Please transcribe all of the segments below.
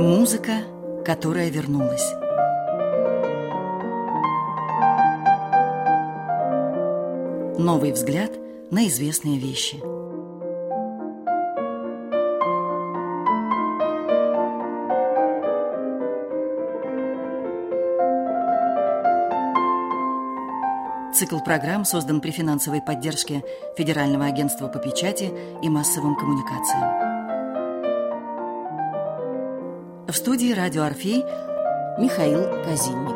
Музыка, которая вернулась. Новый взгляд на известные вещи. Цикл программ создан при финансовой поддержке Федерального агентства по печати и массовым коммуникациям. В студии «Радио Орфей» Михаил Казинник.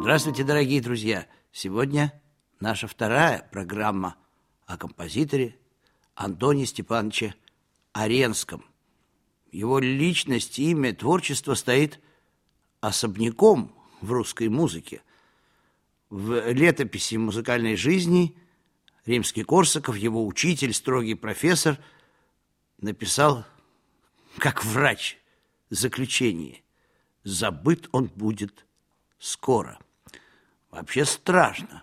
Здравствуйте, дорогие друзья! Сегодня наша вторая программа о композиторе Антоне Степановиче Аренском. Его личность, имя, творчество стоит особняком в русской музыке. В летописи музыкальной жизни Римский-Корсаков, его учитель, строгий профессор – написал, как врач, заключение. Забыт он будет скоро. Вообще страшно,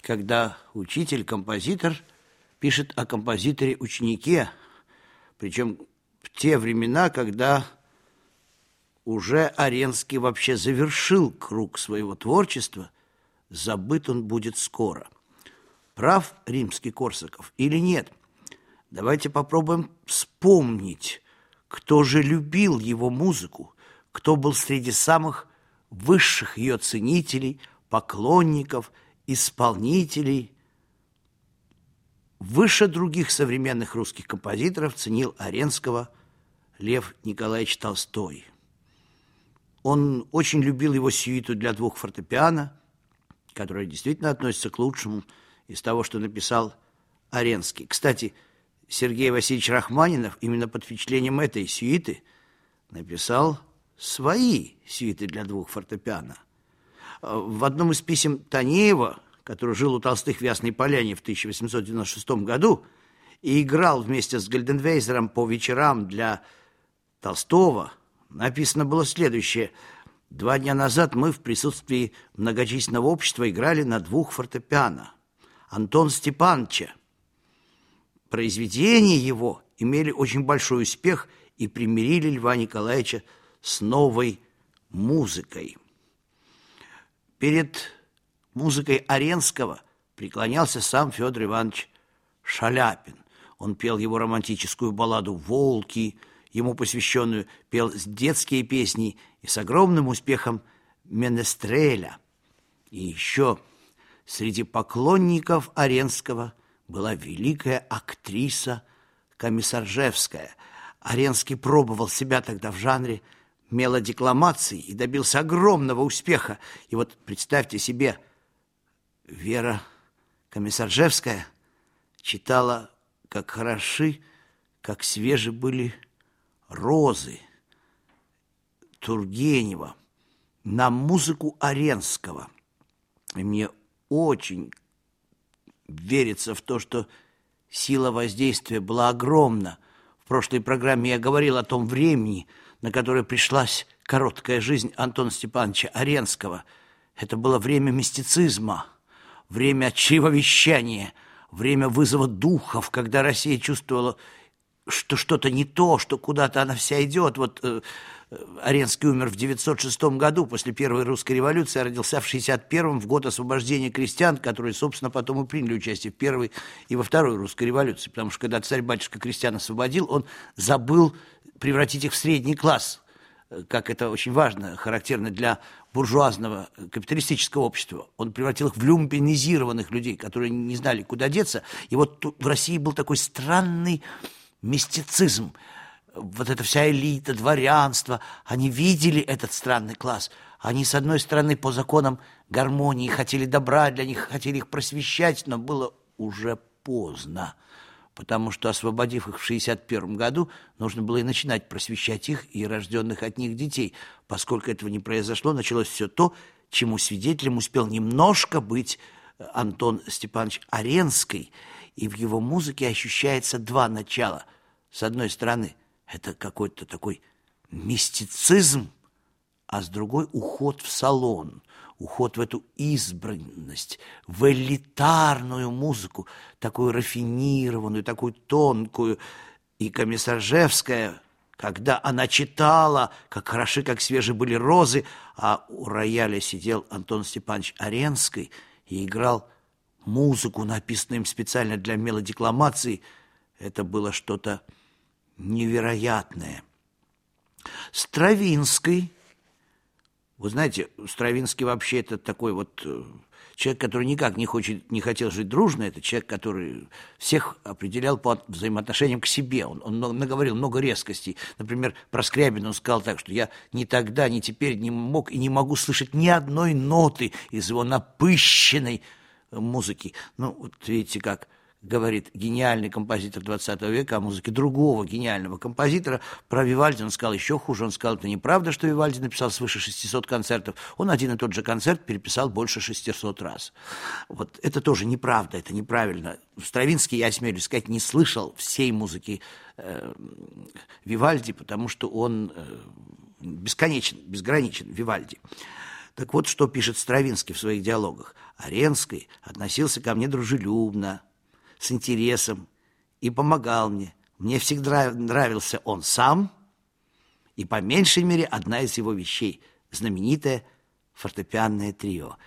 когда учитель-композитор пишет о композиторе-ученике, причем в те времена, когда уже Аренский вообще завершил круг своего творчества, забыт он будет скоро. Прав римский Корсаков или нет – Давайте попробуем вспомнить, кто же любил его музыку, кто был среди самых высших ее ценителей, поклонников, исполнителей. Выше других современных русских композиторов ценил Аренского Лев Николаевич Толстой. Он очень любил его сюиту для двух фортепиано, которая действительно относится к лучшему из того, что написал Аренский. Кстати, Сергей Васильевич Рахманинов именно под впечатлением этой сюиты написал свои сюиты для двух фортепиано. В одном из писем Танеева, который жил у Толстых в Ясной Поляне в 1896 году и играл вместе с Гальденвейзером по вечерам для Толстого, написано было следующее. Два дня назад мы в присутствии многочисленного общества играли на двух фортепиано. Антон Степановича, Произведения его имели очень большой успех и примирили Льва Николаевича с новой музыкой. Перед музыкой Аренского преклонялся сам Федор Иванович Шаляпин. Он пел его романтическую балладу «Волки», ему посвященную, пел детские песни и с огромным успехом «Менестреля». И еще среди поклонников Аренского – была великая актриса Комиссаржевская. Аренский пробовал себя тогда в жанре мелодекламации и добился огромного успеха. И вот представьте себе, Вера Комиссаржевская читала, как хороши, как свежи были розы Тургенева на музыку Аренского. И мне очень верится в то, что сила воздействия была огромна. В прошлой программе я говорил о том времени, на которое пришлась короткая жизнь Антона Степановича Аренского. Это было время мистицизма, время чревовещания, время вызова духов, когда Россия чувствовала, что что-то не то, что куда-то она вся идет. Вот э, Аренский умер в 906 году, после Первой русской революции, а родился в 61 в год освобождения крестьян, которые, собственно, потом и приняли участие в Первой и во Второй русской революции. Потому что когда царь-батюшка крестьян освободил, он забыл превратить их в средний класс, как это очень важно, характерно для буржуазного капиталистического общества. Он превратил их в люмпинизированных людей, которые не знали, куда деться. И вот в России был такой странный мистицизм – вот эта вся элита, дворянство, они видели этот странный класс. Они, с одной стороны, по законам гармонии хотели добра для них, хотели их просвещать, но было уже поздно, потому что, освободив их в 61 году, нужно было и начинать просвещать их и рожденных от них детей. Поскольку этого не произошло, началось все то, чему свидетелем успел немножко быть Антон Степанович Аренский, и в его музыке ощущается два начала. С одной стороны – это какой-то такой мистицизм, а с другой уход в салон, уход в эту избранность, в элитарную музыку, такую рафинированную, такую тонкую. И Комиссаржевская, когда она читала, как хороши, как свежие были розы, а у рояля сидел Антон Степанович Аренский и играл музыку, написанную им специально для мелодекламации, это было что-то невероятное. Стравинский, вы знаете, Стравинский вообще это такой вот э, человек, который никак не, хочет, не хотел жить дружно, это человек, который всех определял по взаимоотношениям к себе. Он, он наговорил много резкостей. Например, про Скрябина он сказал так, что я ни тогда, ни теперь не мог и не могу слышать ни одной ноты из его напыщенной музыки. Ну, вот видите, как говорит гениальный композитор 20 века о музыке другого гениального композитора. Про Вивальди он сказал еще хуже. Он сказал, это неправда, что Вивальди написал свыше 600 концертов. Он один и тот же концерт переписал больше 600 раз. Вот это тоже неправда, это неправильно. Стравинский, я осмелюсь сказать, не слышал всей музыки э, Вивальди, потому что он э, бесконечен, безграничен, Вивальди. Так вот, что пишет Стравинский в своих диалогах. Аренский относился ко мне дружелюбно, с интересом и помогал мне. Мне всегда нравился он сам, и по меньшей мере одна из его вещей – знаменитое фортепианное трио –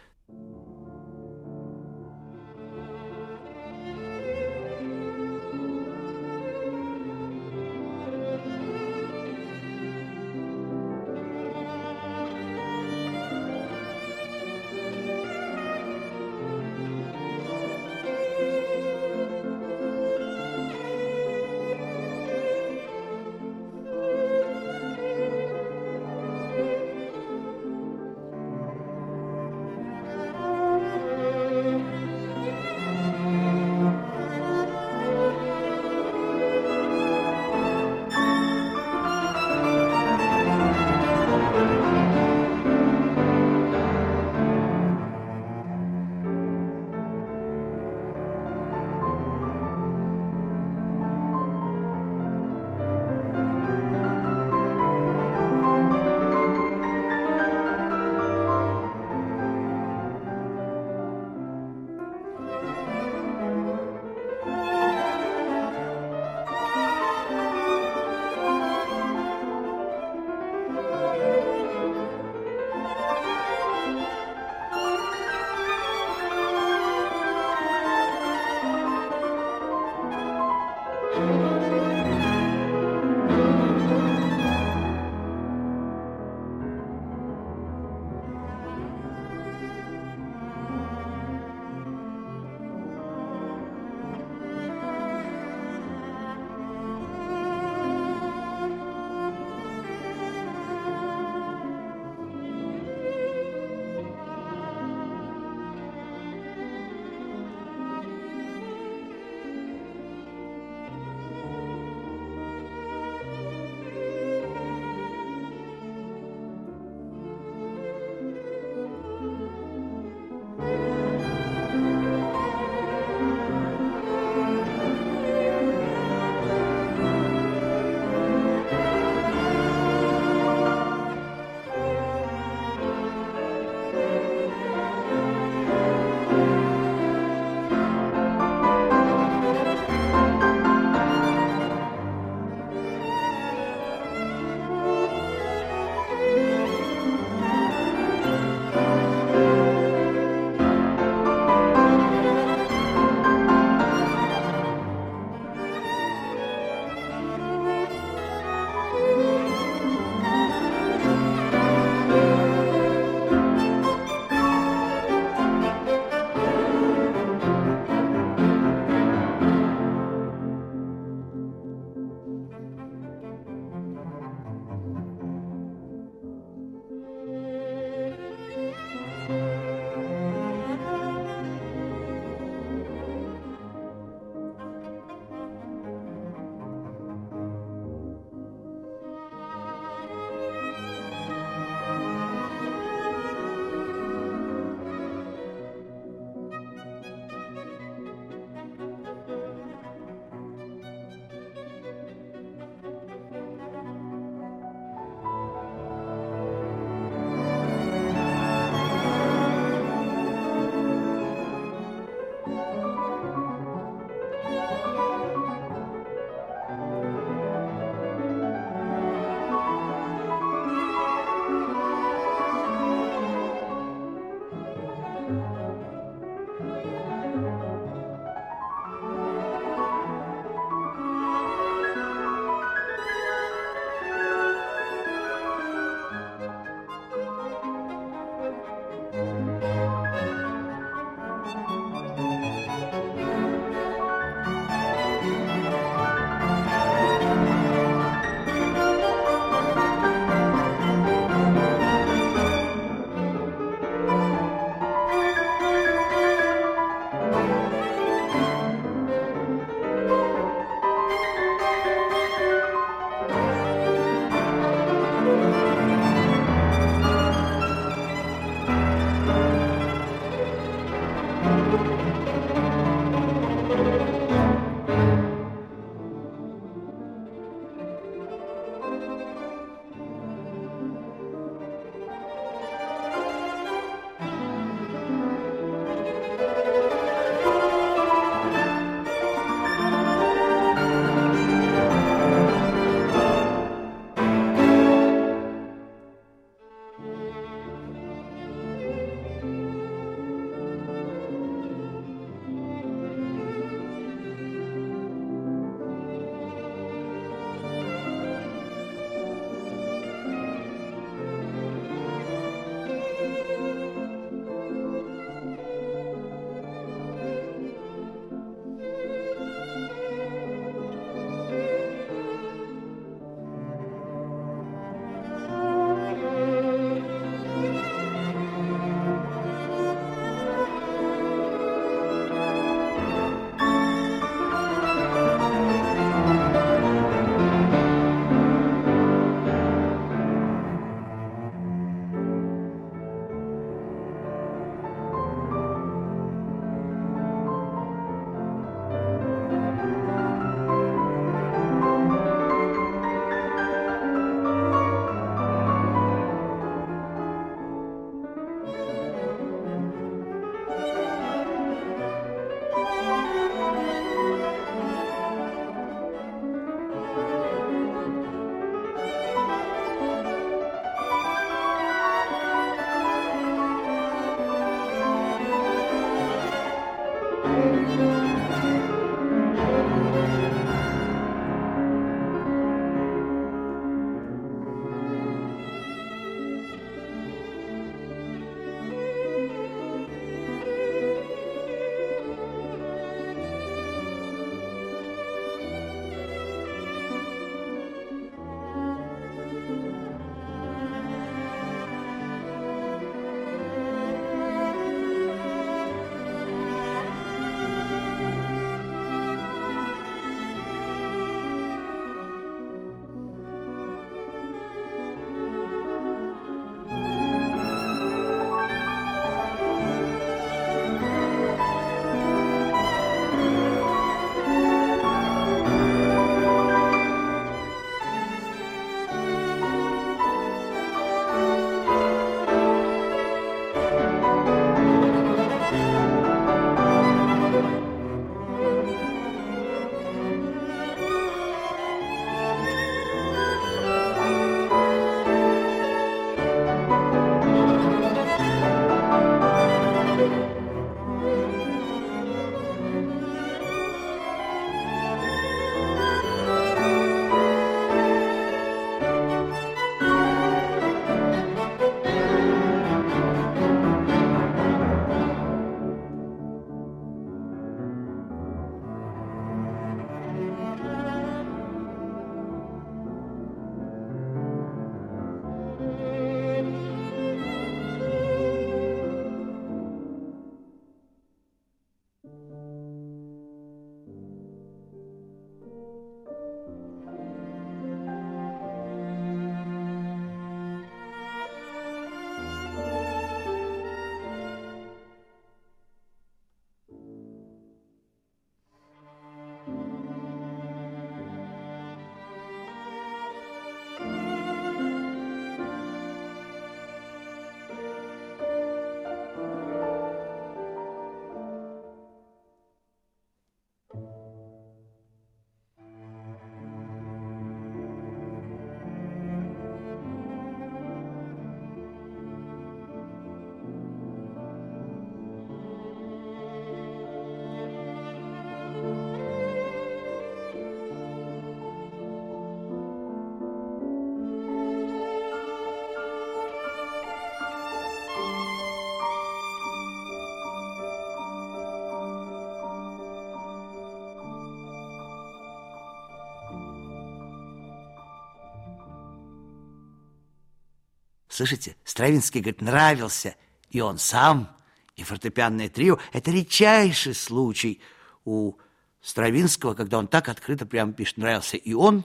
Слышите, Стравинский, говорит, нравился и он сам, и фортепианное трио. Это редчайший случай у Стравинского, когда он так открыто прямо пишет, нравился и он,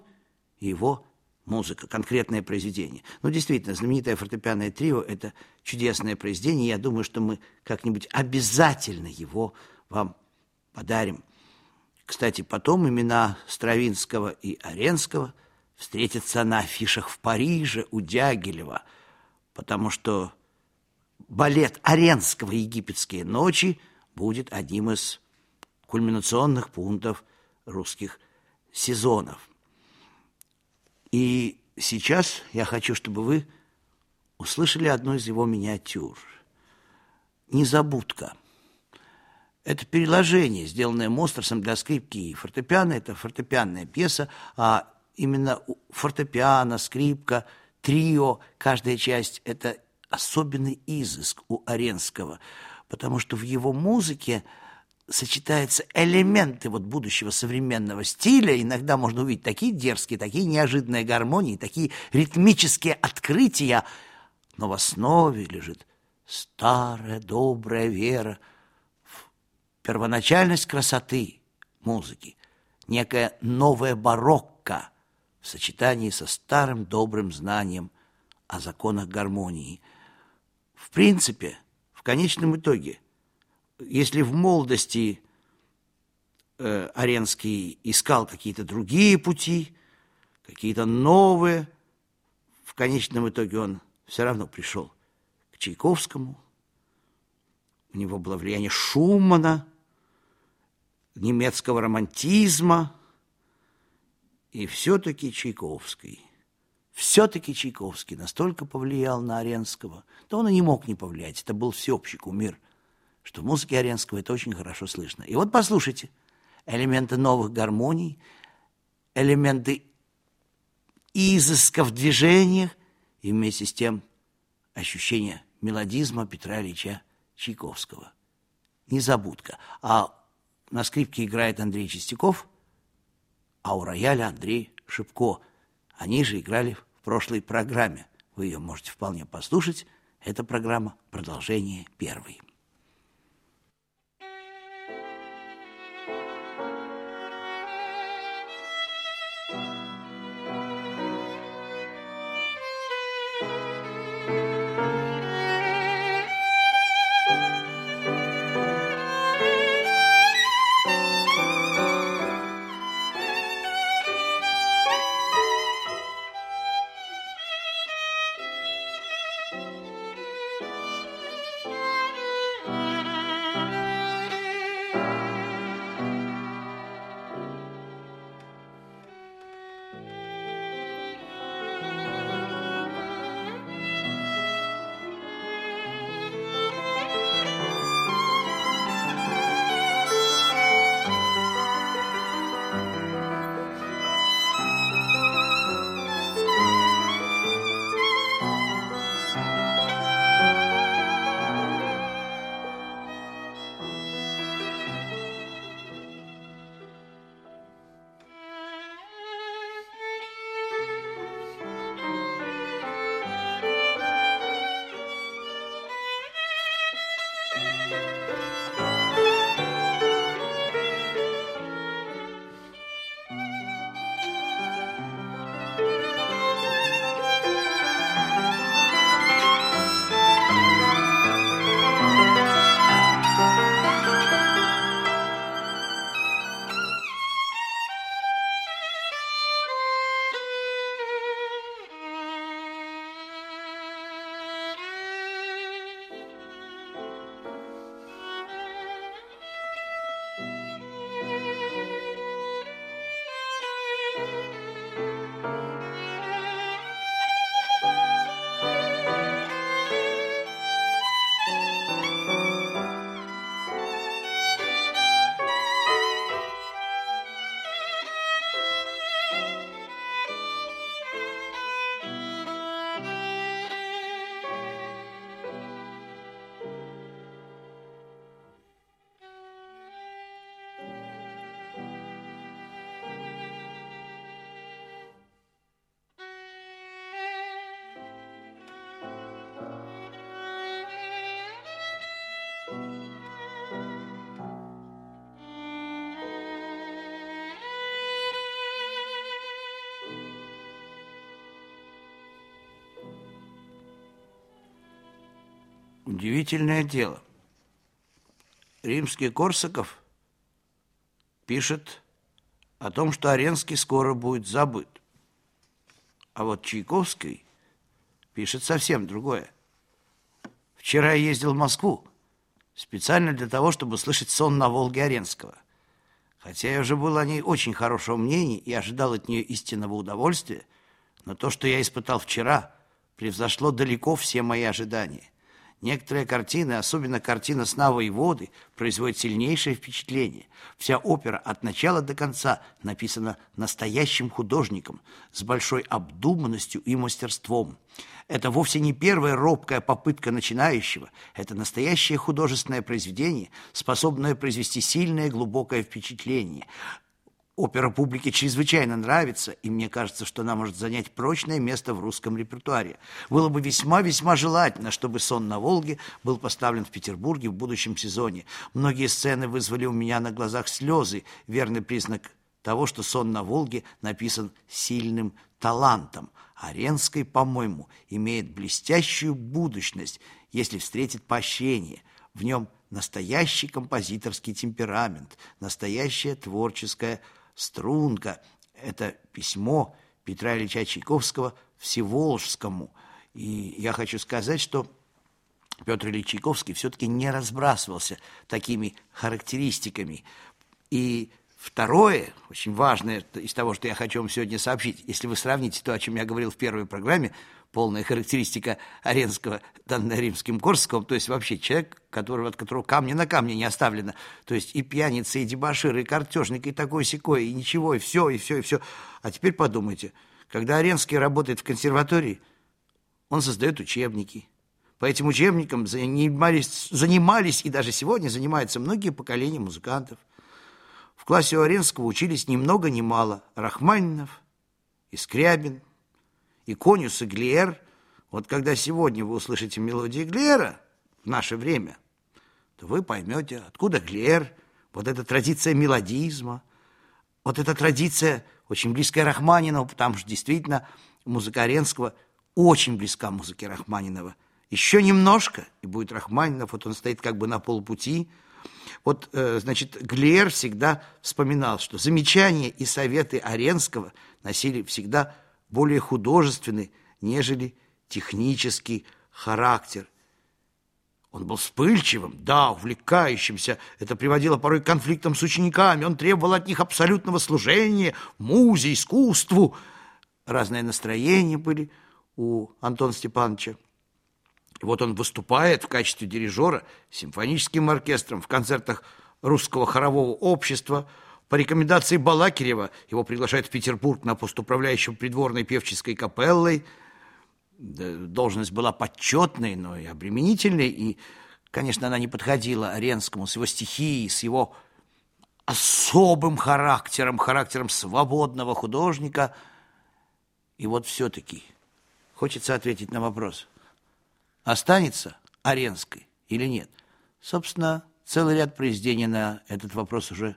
и его музыка, конкретное произведение. Ну, действительно, знаменитое фортепианное трио – это чудесное произведение. Я думаю, что мы как-нибудь обязательно его вам подарим. Кстати, потом имена Стравинского и Оренского встретятся на афишах в Париже у Дягилева – потому что балет Аренского «Египетские ночи» будет одним из кульминационных пунктов русских сезонов. И сейчас я хочу, чтобы вы услышали одну из его миниатюр. «Незабудка». Это переложение, сделанное Мостерсом для скрипки и фортепиано. Это фортепианная пьеса, а именно фортепиано, скрипка – трио, каждая часть – это особенный изыск у Аренского, потому что в его музыке сочетаются элементы вот будущего современного стиля. Иногда можно увидеть такие дерзкие, такие неожиданные гармонии, такие ритмические открытия. Но в основе лежит старая добрая вера в первоначальность красоты музыки, некая новая барокко – в сочетании со старым добрым знанием о законах гармонии. В принципе, в конечном итоге, если в молодости э, Аренский искал какие-то другие пути, какие-то новые, в конечном итоге он все равно пришел к Чайковскому. У него было влияние Шумана, немецкого романтизма – и все-таки Чайковский, все-таки Чайковский настолько повлиял на Оренского, то он и не мог не повлиять. Это был всеобщий кумир что в музыке Аренского это очень хорошо слышно. И вот послушайте, элементы новых гармоний, элементы изыска в движениях и вместе с тем ощущение мелодизма Петра Ильича Чайковского. Незабудка. А на скрипке играет Андрей Чистяков, а у рояля Андрей Шипко. Они же играли в прошлой программе. Вы ее можете вполне послушать. Эта программа продолжение первой. Удивительное дело. Римский Корсаков пишет о том, что Оренский скоро будет забыт. А вот Чайковский пишет совсем другое. Вчера я ездил в Москву специально для того, чтобы слышать сон на Волге Оренского. Хотя я уже был о ней очень хорошего мнения и ожидал от нее истинного удовольствия, но то, что я испытал вчера, превзошло далеко все мои ожидания. Некоторые картины, особенно картина «Сна воды, производят сильнейшее впечатление. Вся опера от начала до конца написана настоящим художником с большой обдуманностью и мастерством. Это вовсе не первая робкая попытка начинающего. Это настоящее художественное произведение, способное произвести сильное глубокое впечатление. Опера публике чрезвычайно нравится, и мне кажется, что она может занять прочное место в русском репертуаре. Было бы весьма-весьма желательно, чтобы «Сон на Волге» был поставлен в Петербурге в будущем сезоне. Многие сцены вызвали у меня на глазах слезы, верный признак того, что «Сон на Волге» написан сильным талантом. Аренской, по-моему, имеет блестящую будущность, если встретит поощрение. В нем настоящий композиторский темперамент, настоящая творческая струнка. Это письмо Петра Ильича Чайковского Всеволжскому. И я хочу сказать, что Петр Ильич Чайковский все-таки не разбрасывался такими характеристиками. И Второе, очень важное из того, что я хочу вам сегодня сообщить, если вы сравните то, о чем я говорил в первой программе, полная характеристика Аренского, данная римским Корсаком, то есть вообще человек, которого, от которого камня на камне не оставлено, то есть и пьяница, и дебошир, и картежник, и такой секой, и ничего, и все, и все, и все. А теперь подумайте, когда Аренский работает в консерватории, он создает учебники. По этим учебникам занимались, занимались и даже сегодня занимаются многие поколения музыкантов – в классе Оренского учились ни много ни мало Рахманинов и Скрябин, и Конюс, и Глиер. Вот когда сегодня вы услышите мелодии Глиера в наше время, то вы поймете, откуда Глиер, вот эта традиция мелодизма, вот эта традиция очень близкая Рахманинова, потому что действительно музыка Оренского очень близка музыке Рахманинова. Еще немножко, и будет Рахманинов, вот он стоит как бы на полпути – вот, э, значит, Глер всегда вспоминал, что замечания и советы Аренского носили всегда более художественный, нежели технический характер. Он был вспыльчивым, да, увлекающимся. Это приводило порой к конфликтам с учениками. Он требовал от них абсолютного служения, музе, искусству. Разные настроения были у Антона Степановича. И вот он выступает в качестве дирижера симфоническим оркестром в концертах русского хорового общества. По рекомендации Балакирева его приглашают в Петербург на пост управляющего придворной певческой капеллой. Должность была почетной, но и обременительной, и, конечно, она не подходила Оренскому с его стихией, с его особым характером, характером свободного художника. И вот все-таки хочется ответить на вопрос – останется Аренской или нет? Собственно, целый ряд произведений на этот вопрос уже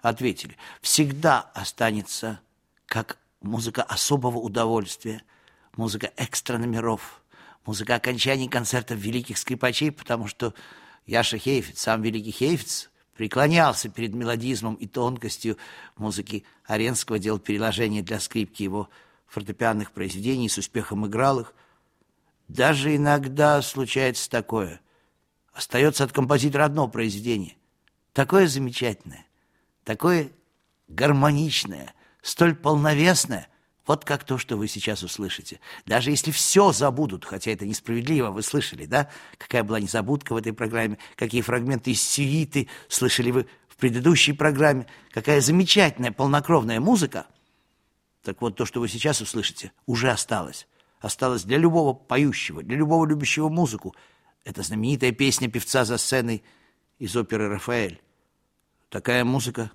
ответили. Всегда останется как музыка особого удовольствия, музыка экстра номеров, музыка окончаний концертов великих скрипачей, потому что Яша Хейфиц, сам великий Хейфиц, преклонялся перед мелодизмом и тонкостью музыки Аренского, делал переложение для скрипки его фортепианных произведений, с успехом играл их – даже иногда случается такое. Остается от композитора одно произведение. Такое замечательное, такое гармоничное, столь полновесное, вот как то, что вы сейчас услышите. Даже если все забудут, хотя это несправедливо, вы слышали, да? Какая была незабудка в этой программе, какие фрагменты из сюиты слышали вы в предыдущей программе, какая замечательная полнокровная музыка. Так вот, то, что вы сейчас услышите, уже осталось осталась для любого поющего, для любого любящего музыку. Это знаменитая песня певца за сценой из оперы «Рафаэль». Такая музыка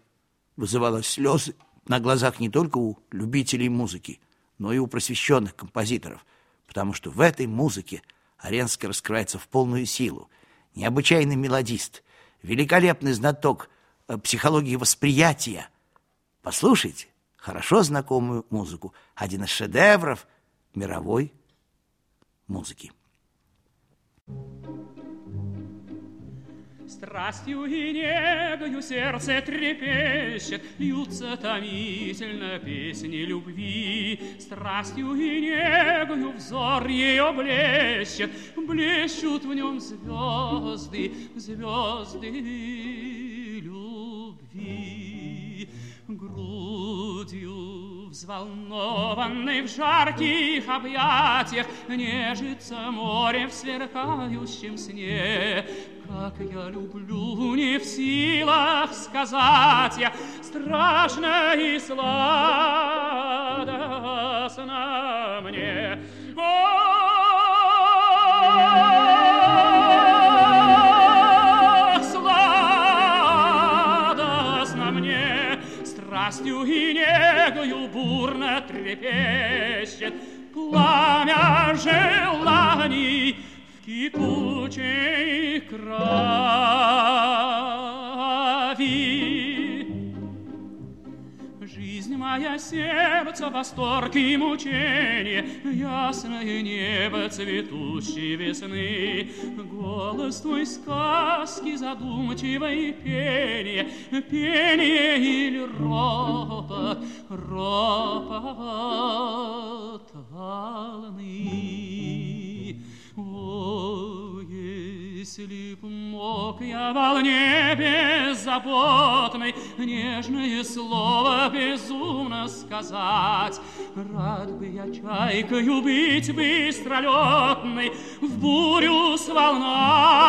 вызывала слезы на глазах не только у любителей музыки, но и у просвещенных композиторов, потому что в этой музыке Аренский раскрывается в полную силу. Необычайный мелодист, великолепный знаток э, психологии восприятия. Послушайте хорошо знакомую музыку, один из шедевров – мировой музыки. Страстью и негою сердце трепещет, Льются томительно песни любви. Страстью и негою взор ее блещет, Блещут в нем звезды, звезды любви. Грудью Взволнованный в жарких объятиях Нежится море в сверкающем сне. Как я люблю, не в силах сказать я, Страшно и сладостно мне. страстью восторг и мучение, Ясное небо цветущей весны. Голос твой сказки задумчивой пение, Пение или ропот, ропот волны. Если б мог я волне беззаботной Нежное слово безумно сказать, Рад бы я чайкою быть быстролетной В бурю с волнами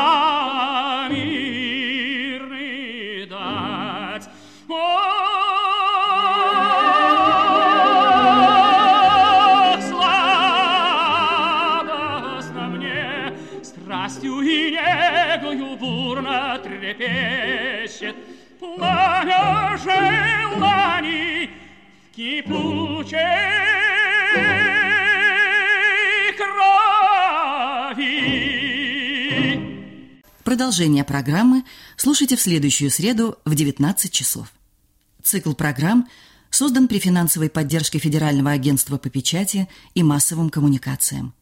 Пламя желаний в кипучей крови. Продолжение программы слушайте в следующую среду в 19 часов. Цикл программ создан при финансовой поддержке Федерального агентства по печати и массовым коммуникациям.